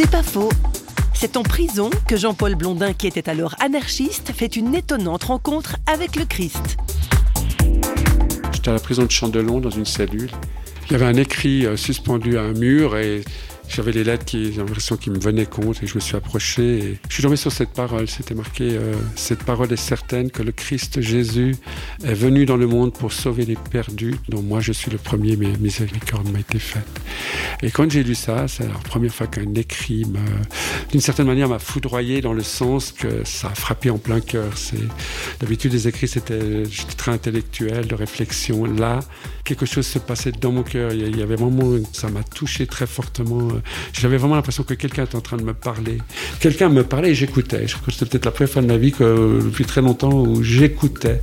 C'est pas faux. C'est en prison que Jean-Paul Blondin, qui était alors anarchiste, fait une étonnante rencontre avec le Christ. J'étais à la prison de Chandelon dans une cellule. Il y avait un écrit euh, suspendu à un mur et j'avais les lettres qui, l'impression qu'ils me venaient compte et je me suis approché et je suis tombé sur cette parole. C'était marqué euh, Cette parole est certaine que le Christ Jésus est venu dans le monde pour sauver les perdus, dont moi je suis le premier, mais miséricorde m'a été faite. Et quand j'ai lu ça, c'est la première fois qu'un écrit, d'une certaine manière, m'a foudroyé dans le sens que ça a frappé en plein cœur. C'est, d'habitude, les écrits, c'était très intellectuel, de réflexion. Là, quelque chose se passait dans mon cœur. Il y avait vraiment, ça m'a touché très fortement j'avais vraiment l'impression que quelqu'un était en train de me parler. Quelqu'un me parlait et j'écoutais. Je crois que c'était peut-être la première fois de ma vie que, depuis très longtemps où j'écoutais.